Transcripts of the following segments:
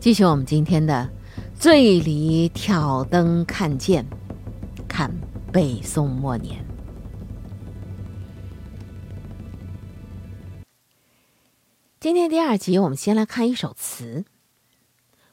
继续我们今天的“醉里挑灯看剑”，看北宋末年。今天第二集，我们先来看一首词：“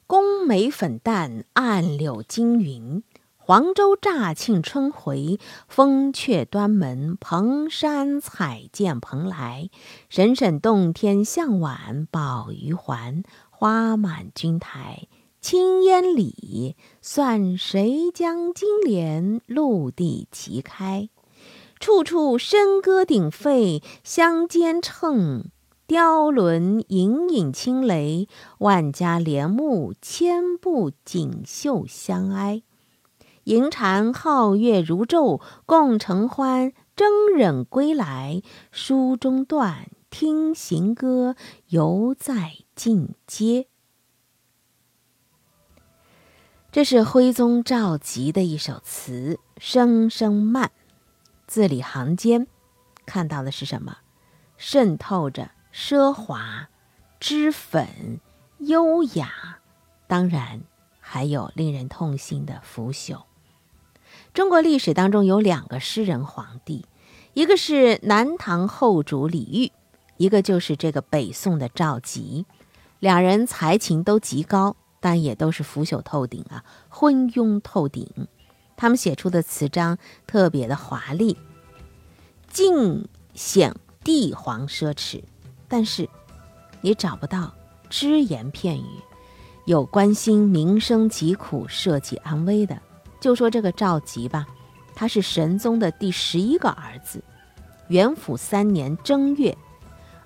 宫梅粉淡，暗柳惊云。黄州乍庆春回，风却端门。蓬山彩剑蓬莱，神沈洞天向晚。宝鱼环，花满君台。青烟里，算谁将金莲陆地齐开？处处笙歌鼎沸，相间乘。”雕轮隐隐清雷，万家帘幕千步锦绣相挨。银蟾皓月如昼，共承欢，争忍归来。书中断，听行歌，犹在尽街。这是徽宗赵佶的一首词，声声慢，字里行间看到的是什么？渗透着。奢华、脂粉、优雅，当然还有令人痛心的腐朽。中国历史当中有两个诗人皇帝，一个是南唐后主李煜，一个就是这个北宋的赵佶。两人才情都极高，但也都是腐朽透顶啊，昏庸透顶。他们写出的词章特别的华丽，尽显帝皇奢侈。但是，你找不到只言片语，有关心民生疾苦、社稷安危的。就说这个赵佶吧，他是神宗的第十一个儿子。元符三年正月，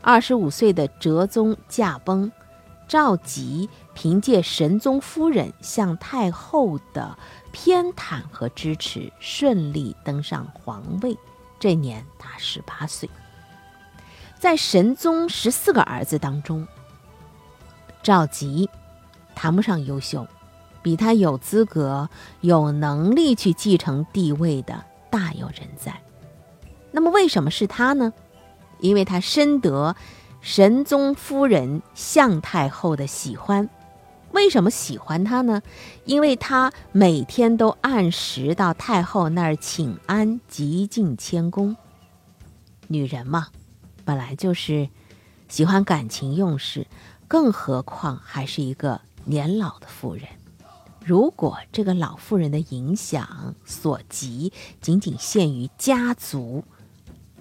二十五岁的哲宗驾崩，赵佶凭借神宗夫人向太后的偏袒和支持，顺利登上皇位。这年他十八岁。在神宗十四个儿子当中，赵佶谈不上优秀，比他有资格、有能力去继承帝位的大有人在。那么，为什么是他呢？因为他深得神宗夫人向太后的喜欢。为什么喜欢他呢？因为他每天都按时到太后那儿请安，极尽谦恭。女人嘛。本来就是喜欢感情用事，更何况还是一个年老的妇人。如果这个老妇人的影响所及仅仅限于家族，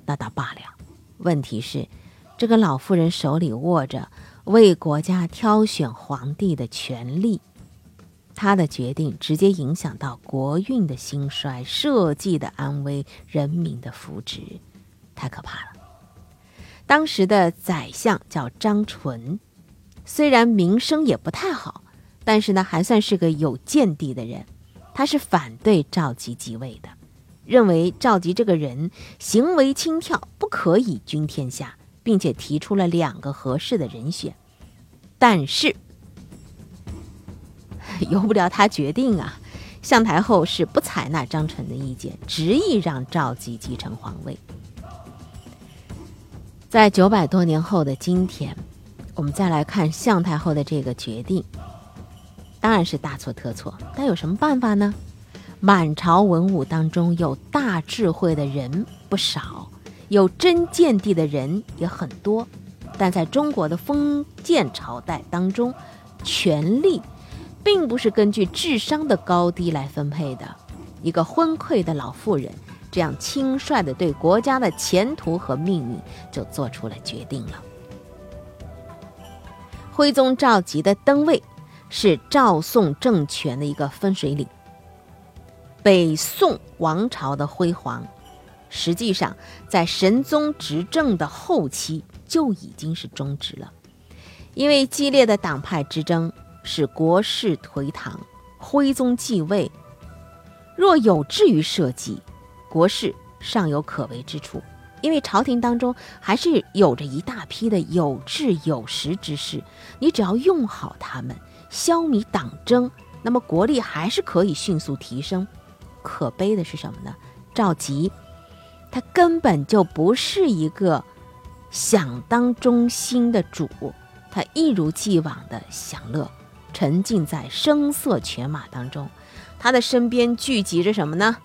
那倒罢了。问题是，这个老妇人手里握着为国家挑选皇帝的权利，她的决定直接影响到国运的兴衰、社稷的安危、人民的福祉，太可怕了。当时的宰相叫张纯，虽然名声也不太好，但是呢，还算是个有见地的人。他是反对赵佶即位的，认为赵佶这个人行为轻佻，不可以君天下，并且提出了两个合适的人选。但是由不了他决定啊，向太后是不采纳张纯的意见，执意让赵佶继承皇位。在九百多年后的今天，我们再来看向太后的这个决定，当然是大错特错。但有什么办法呢？满朝文武当中有大智慧的人不少，有真见地的人也很多。但在中国的封建朝代当中，权力并不是根据智商的高低来分配的。一个昏聩的老妇人。这样轻率的对国家的前途和命运就做出了决定了。徽宗赵佶的登位是赵宋政权的一个分水岭。北宋王朝的辉煌，实际上在神宗执政的后期就已经是终止了，因为激烈的党派之争使国势颓唐。徽宗继位，若有志于社稷。国事尚有可为之处，因为朝廷当中还是有着一大批的有志有识之士，你只要用好他们，消弭党争，那么国力还是可以迅速提升。可悲的是什么呢？赵佶，他根本就不是一个想当中心的主，他一如既往的享乐，沉浸在声色犬马当中。他的身边聚集着什么呢？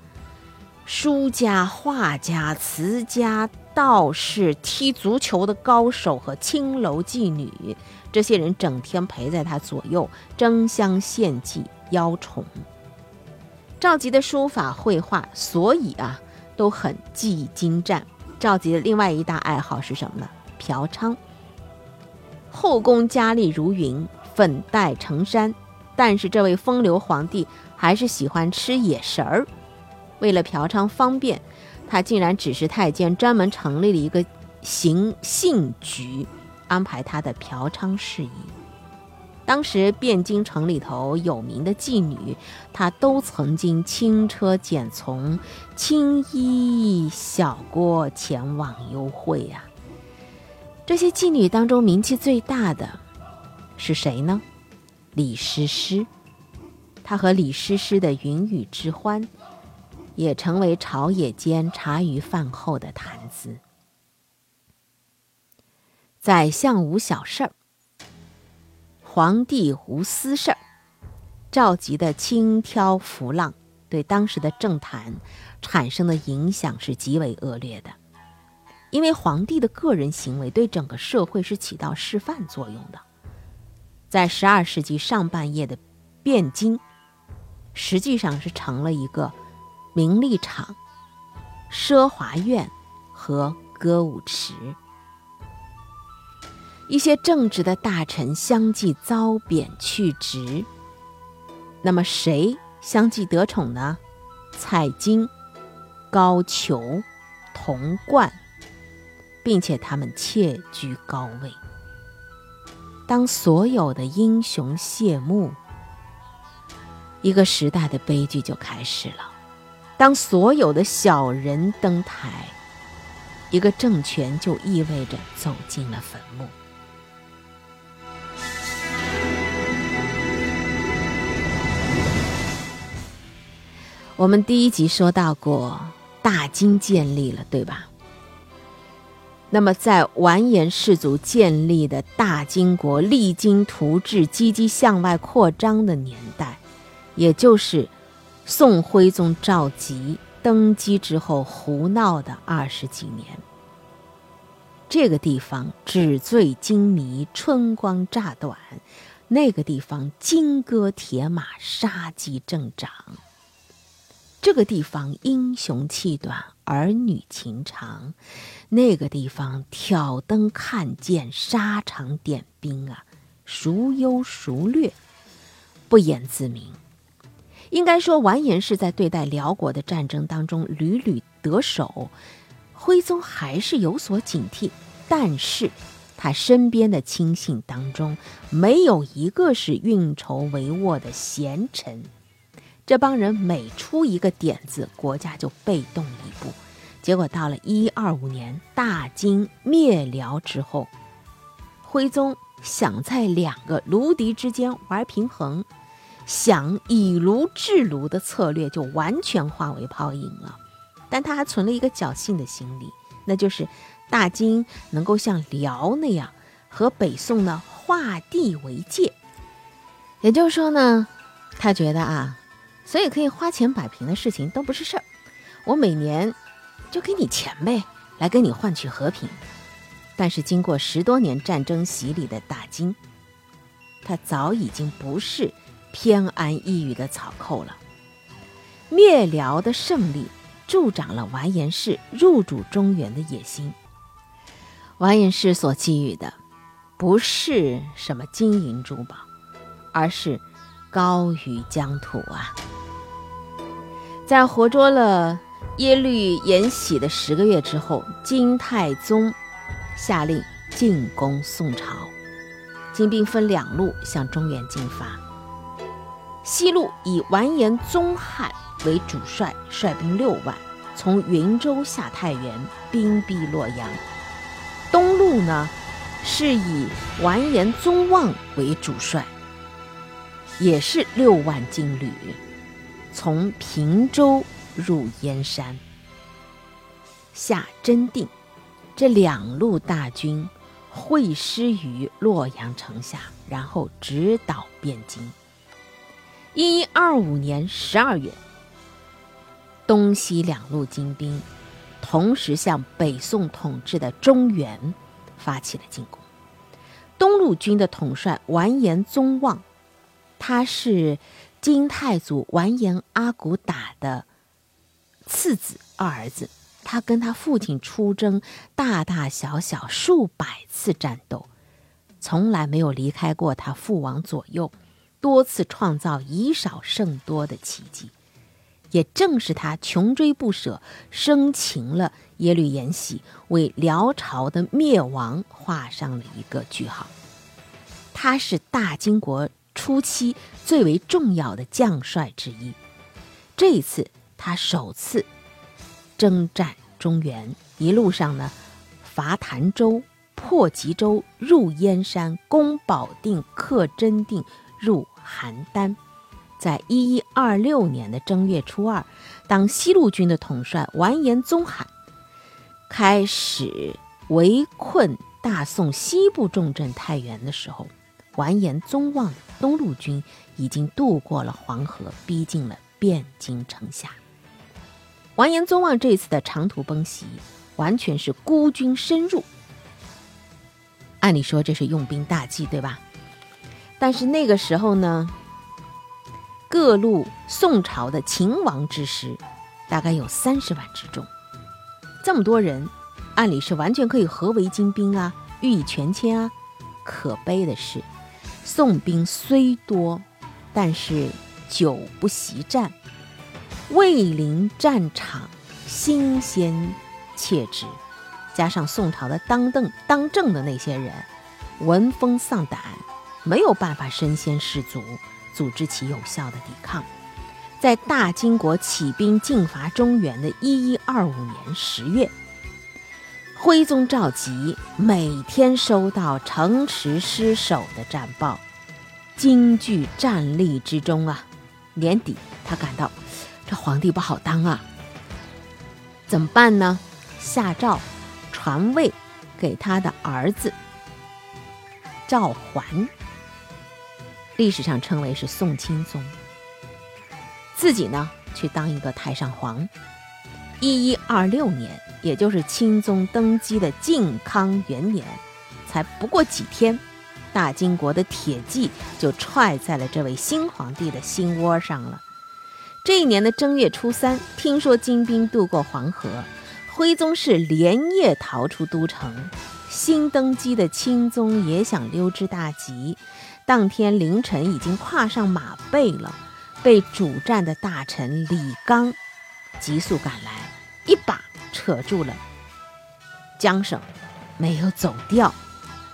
书家、画家、词家、道士、踢足球的高手和青楼妓女，这些人整天陪在他左右，争相献计、邀宠。赵佶的书法绘画，所以啊，都很技艺精湛。赵佶的另外一大爱好是什么呢？嫖娼。后宫佳丽如云，粉黛成山，但是这位风流皇帝还是喜欢吃野食儿。为了嫖娼方便，他竟然指示太监专门成立了一个行幸局，安排他的嫖娼事宜。当时汴京城里头有名的妓女，她都曾经轻车简从、青衣小郭前往幽会呀。这些妓女当中名气最大的是谁呢？李师师。她和李师师的云雨之欢。也成为朝野间茶余饭后的谈资。宰相无小事儿，皇帝无私事儿。召集的轻佻浮浪，对当时的政坛产生的影响是极为恶劣的。因为皇帝的个人行为对整个社会是起到示范作用的。在十二世纪上半叶的汴京，实际上是成了一个。名利场、奢华院和歌舞池，一些正直的大臣相继遭贬去职。那么谁相继得宠呢？蔡京、高俅、童贯，并且他们窃居高位。当所有的英雄谢幕，一个时代的悲剧就开始了。当所有的小人登台，一个政权就意味着走进了坟墓。我们第一集说到过，大金建立了，对吧？那么，在完颜氏族建立的大金国励精图治、积极向外扩张的年代，也就是。宋徽宗赵佶登基之后胡闹的二十几年，这个地方纸醉金迷、春光乍短；那个地方金戈铁马、杀机正长；这个地方英雄气短、儿女情长；那个地方挑灯看剑、沙场点兵啊，孰优孰劣，不言自明。应该说，完颜氏在对待辽国的战争当中屡屡得手，徽宗还是有所警惕。但是，他身边的亲信当中没有一个是运筹帷幄的贤臣。这帮人每出一个点子，国家就被动一步。结果到了一二五年，大金灭辽之后，徽宗想在两个卢敌之间玩平衡。想以卢制卢的策略就完全化为泡影了，但他还存了一个侥幸的心理，那就是大金能够像辽那样和北宋呢划地为界。也就是说呢，他觉得啊，所以可以花钱摆平的事情都不是事儿，我每年就给你钱呗，来跟你换取和平。但是经过十多年战争洗礼的大金，他早已经不是。偏安一隅的草寇了。灭辽的胜利助长了完颜氏入主中原的野心。完颜氏所给予的不是什么金银珠宝，而是高于疆土啊！在活捉了耶律延禧的十个月之后，金太宗下令进攻宋朝，金兵分两路向中原进发。西路以完颜宗翰为主帅，率兵六万，从云州下太原，兵逼洛阳。东路呢，是以完颜宗望为主帅，也是六万精旅，从平州入燕山，下真定。这两路大军会师于洛阳城下，然后直捣汴京。一一二五年十二月，东西两路精兵同时向北宋统治的中原发起了进攻。东路军的统帅完颜宗望，他是金太祖完颜阿骨打的次子二儿子。他跟他父亲出征，大大小小数百次战斗，从来没有离开过他父王左右，多次创造以少胜多的奇迹。也正是他穷追不舍，生擒了耶律延禧，为辽朝的灭亡画上了一个句号。他是大金国初期最为重要的将帅之一。这一次，他首次。征战中原，一路上呢，伐潭州，破吉州，入燕山，攻保定，克真定，入邯郸。在一一二六年的正月初二，当西路军的统帅完颜宗海开始围困大宋西部重镇太原的时候，完颜宗望东路军已经渡过了黄河，逼近了汴京城下。完颜宗望这次的长途奔袭，完全是孤军深入。按理说这是用兵大忌，对吧？但是那个时候呢，各路宋朝的秦王之师大概有三十万之众，这么多人，按理是完全可以合围精兵啊，予以全歼啊。可悲的是，宋兵虽多，但是久不习战。未临战场，新鲜切之，加上宋朝的当政当政的那些人闻风丧胆，没有办法身先士卒，组织起有效的抵抗。在大金国起兵进伐中原的一一二五年十月，徽宗赵佶每天收到城池失守的战报，惊惧战栗之中啊！年底，他感到。这皇帝不好当啊，怎么办呢？下诏传位给他的儿子赵桓，历史上称为是宋钦宗。自己呢去当一个太上皇。一一二六年，也就是钦宗登基的靖康元年，才不过几天，大金国的铁骑就踹在了这位新皇帝的心窝上了。这一年的正月初三，听说金兵渡过黄河，徽宗是连夜逃出都城。新登基的钦宗也想溜之大吉，当天凌晨已经跨上马背了，被主战的大臣李纲急速赶来，扯住了缰绳，没有走掉。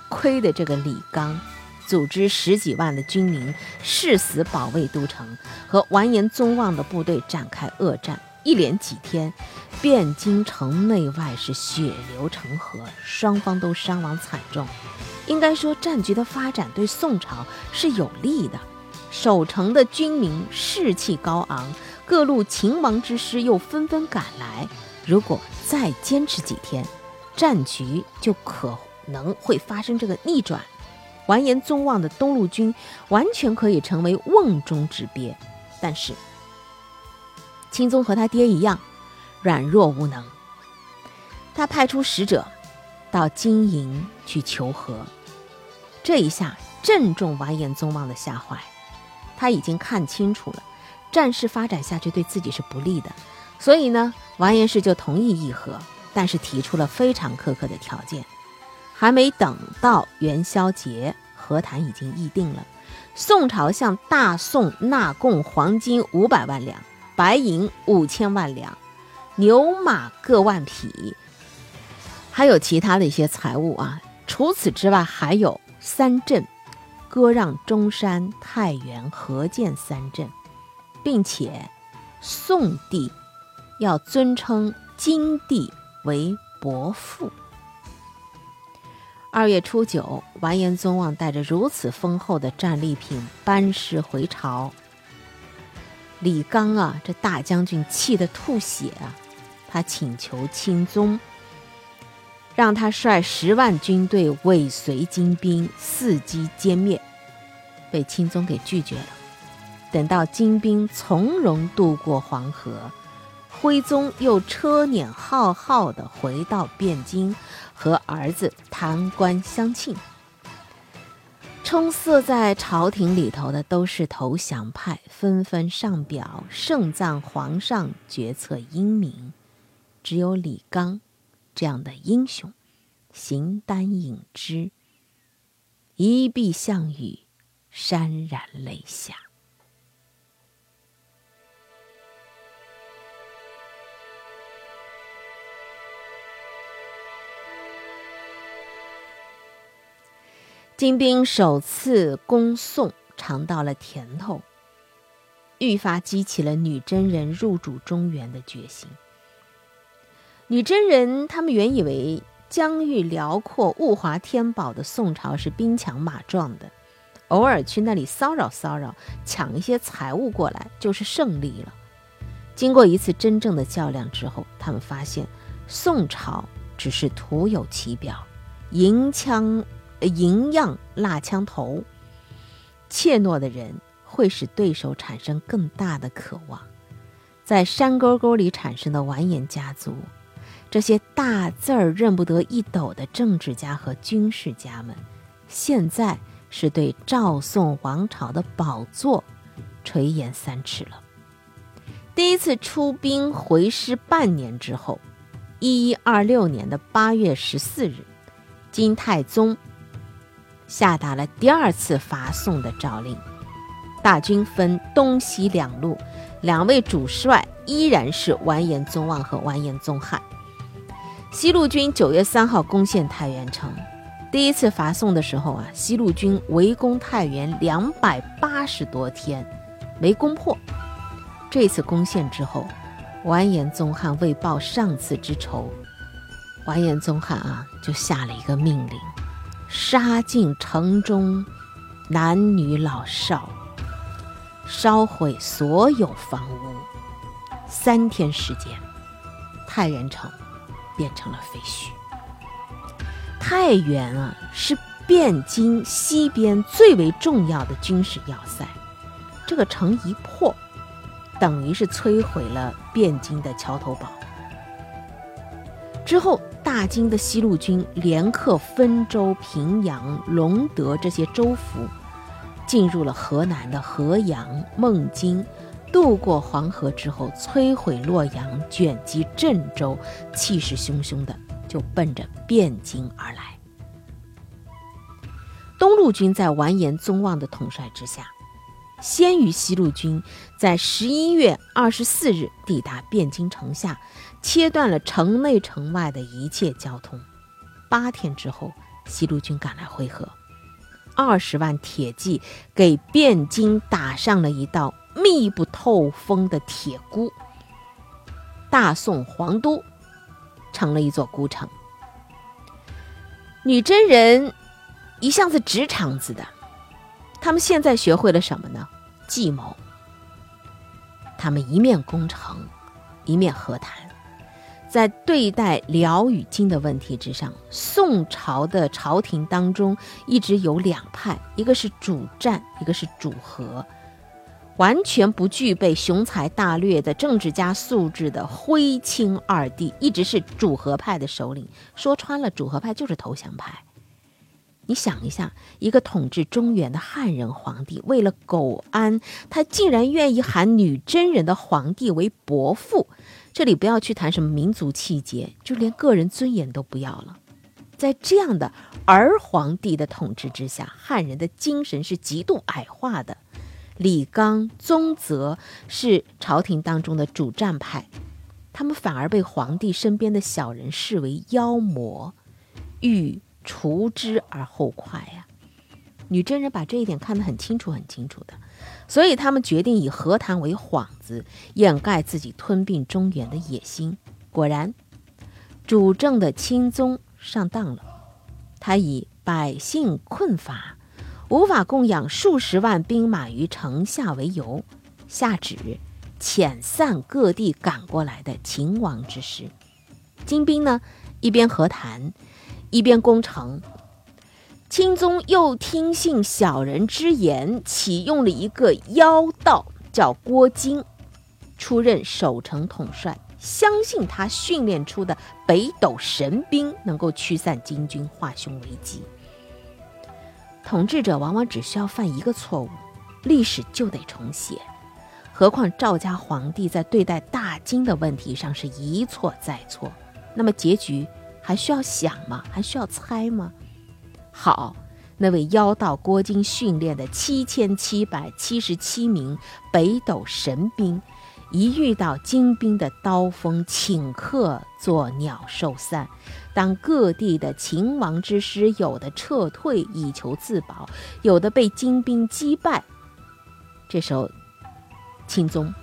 亏的这个李纲。组织十几万的军民誓死保卫都城，和完颜宗望的部队展开恶战。一连几天，汴京城内外是血流成河，双方都伤亡惨重。应该说，战局的发展对宋朝是有利的。守城的军民士气高昂，各路秦王之师又纷纷赶来。如果再坚持几天，战局就可能会发生这个逆转。完颜宗望的东路军完全可以成为瓮中之鳖，但是钦宗和他爹一样软弱无能。他派出使者到金营去求和，这一下正中完颜宗望的下怀。他已经看清楚了，战事发展下去对自己是不利的，所以呢，完颜氏就同意议和，但是提出了非常苛刻的条件。还没等到元宵节，和谈已经议定了。宋朝向大宋纳贡黄金五百万两，白银五千万两，牛马各万匹，还有其他的一些财物啊。除此之外，还有三镇，割让中山、太原、河间三镇，并且宋帝要尊称金帝为伯父。二月初九，完颜宗望带着如此丰厚的战利品班师回朝。李纲啊，这大将军气得吐血啊！他请求钦宗让他率十万军队尾随金兵，伺机歼灭，被钦宗给拒绝了。等到金兵从容渡过黄河，徽宗又车辇浩浩地回到汴京，和儿子弹冠相庆。充塞在朝廷里头的都是投降派，纷纷上表盛赞皇上决策英明，只有李纲这样的英雄，形单影只，一闭项羽，潸然泪下。金兵首次攻宋，尝到了甜头，愈发激起了女真人入主中原的决心。女真人他们原以为疆域辽阔、物华天宝的宋朝是兵强马壮的，偶尔去那里骚扰骚扰，抢一些财物过来就是胜利了。经过一次真正的较量之后，他们发现宋朝只是徒有其表，银枪。营样蜡枪头，怯懦的人会使对手产生更大的渴望。在山沟沟里产生的完颜家族，这些大字儿认不得一斗的政治家和军事家们，现在是对赵宋王朝的宝座垂涎三尺了。第一次出兵回师半年之后，一一二六年的八月十四日，金太宗。下达了第二次伐宋的诏令，大军分东西两路，两位主帅依然是完颜宗望和完颜宗翰。西路军九月三号攻陷太原城。第一次伐宋的时候啊，西路军围攻太原两百八十多天，没攻破。这次攻陷之后，完颜宗翰为报上次之仇，完颜宗翰啊就下了一个命令。杀尽城中男女老少，烧毁所有房屋。三天时间，太原城变成了废墟。太原啊，是汴京西边最为重要的军事要塞。这个城一破，等于是摧毁了汴京的桥头堡。之后。大金的西路军连克汾州、平阳、隆德这些州府，进入了河南的河阳、孟津，渡过黄河之后，摧毁洛阳，卷击郑州，气势汹汹的就奔着汴京而来。东路军在完颜宗望的统帅之下。先于西路军在十一月二十四日抵达汴京城下，切断了城内城外的一切交通。八天之后，西路军赶来会合，二十万铁骑给汴京打上了一道密不透风的铁箍。大宋皇都成了一座孤城。女真人一向是直肠子的。他们现在学会了什么呢？计谋。他们一面攻城，一面和谈。在对待辽与金的问题之上，宋朝的朝廷当中一直有两派，一个是主战，一个是主和。完全不具备雄才大略的政治家素质的徽钦二帝，一直是主和派的首领。说穿了，主和派就是投降派。你想一下，一个统治中原的汉人皇帝，为了苟安，他竟然愿意喊女真人的皇帝为伯父。这里不要去谈什么民族气节，就连个人尊严都不要了。在这样的儿皇帝的统治之下，汉人的精神是极度矮化的。李纲、宗泽是朝廷当中的主战派，他们反而被皇帝身边的小人视为妖魔，欲。除之而后快呀！女真人把这一点看得很清楚、很清楚的，所以他们决定以和谈为幌子，掩盖自己吞并中原的野心。果然，主政的钦宗上当了。他以百姓困乏，无法供养数十万兵马于城下为由，下旨遣散各地赶过来的秦王之师。金兵呢？一边和谈，一边攻城。钦宗又听信小人之言，启用了一个妖道，叫郭京，出任守城统帅。相信他训练出的北斗神兵能够驱散金军，化凶为吉。统治者往往只需要犯一个错误，历史就得重写。何况赵家皇帝在对待大金的问题上是一错再错，那么结局还需要想吗？还需要猜吗？好，那位妖道郭金训练的七千七百七十七名北斗神兵，一遇到金兵的刀锋，顷刻作鸟兽散。当各地的秦王之师有的撤退以求自保，有的被金兵击败，这时候，钦宗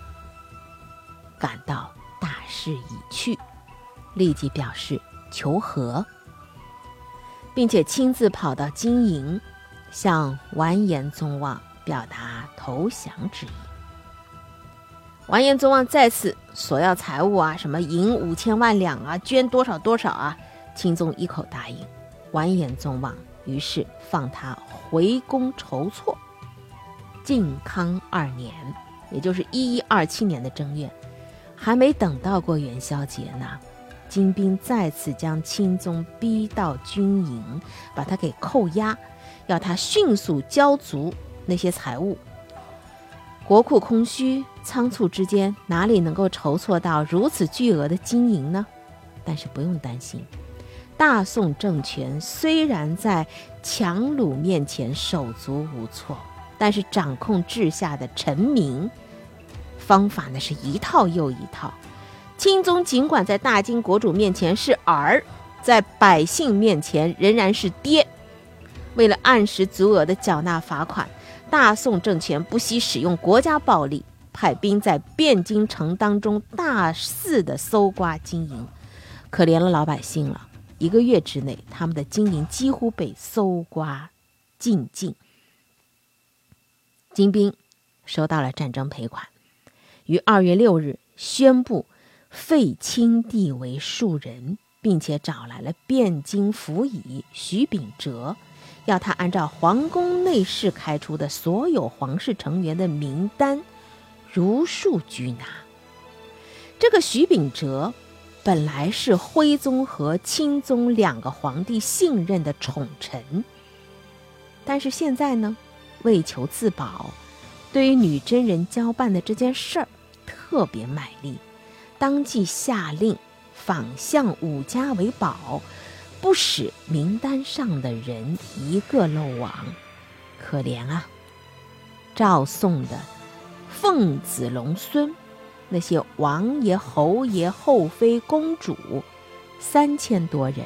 感到大势已去，立即表示求和。并且亲自跑到金营，向完颜宗望表达投降之意。完颜宗望再次索要财物啊，什么银五千万两啊，捐多少多少啊，钦宗一口答应。完颜宗望于是放他回宫筹措。靖康二年，也就是一一二七年的正月，还没等到过元宵节呢。金兵再次将钦宗逼到军营，把他给扣押，要他迅速交足那些财物。国库空虚，仓促之间哪里能够筹措到如此巨额的金银呢？但是不用担心，大宋政权虽然在强虏面前手足无措，但是掌控治下的臣民方法那是一套又一套。钦宗尽管在大金国主面前是儿，在百姓面前仍然是爹。为了按时足额的缴纳罚款，大宋政权不惜使用国家暴力，派兵在汴京城当中大肆的搜刮金银。可怜了老百姓了，一个月之内，他们的金银几乎被搜刮尽尽。金兵收到了战争赔款，于二月六日宣布。废清帝为庶人，并且找来了汴京府尹徐秉哲，要他按照皇宫内侍开出的所有皇室成员的名单，如数拘拿。这个徐秉哲本来是徽宗和钦宗两个皇帝信任的宠臣，但是现在呢，为求自保，对于女真人交办的这件事儿特别卖力。当即下令，仿相五家为保，不使名单上的人一个漏网。可怜啊！赵宋的凤子龙孙，那些王爷、侯爷、后妃、公主，三千多人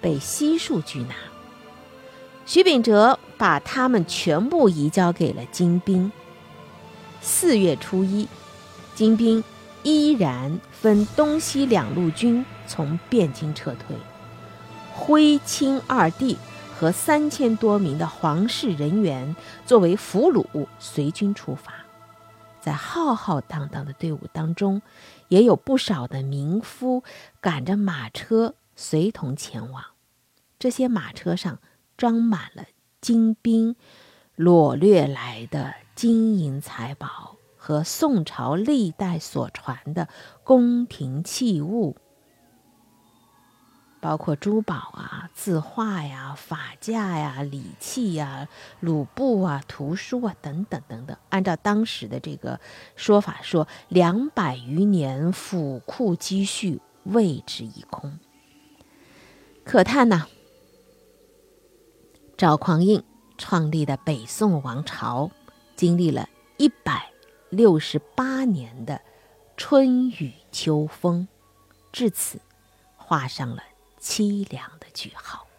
被悉数拘拿。徐秉哲把他们全部移交给了金兵。四月初一，金兵。依然分东西两路军从汴京撤退，徽钦二帝和三千多名的皇室人员作为俘虏随军出发。在浩浩荡荡的队伍当中，也有不少的民夫赶着马车随同前往。这些马车上装满了金兵掳掠来的金银财宝。和宋朝历代所传的宫廷器物，包括珠宝啊、字画呀、法架呀、礼器呀、鲁布啊、图书啊等等等等。按照当时的这个说法，说两百余年府库积蓄为之一空。可叹呐，赵匡胤创立的北宋王朝，经历了一百。六十八年的春雨秋风，至此画上了凄凉的句号。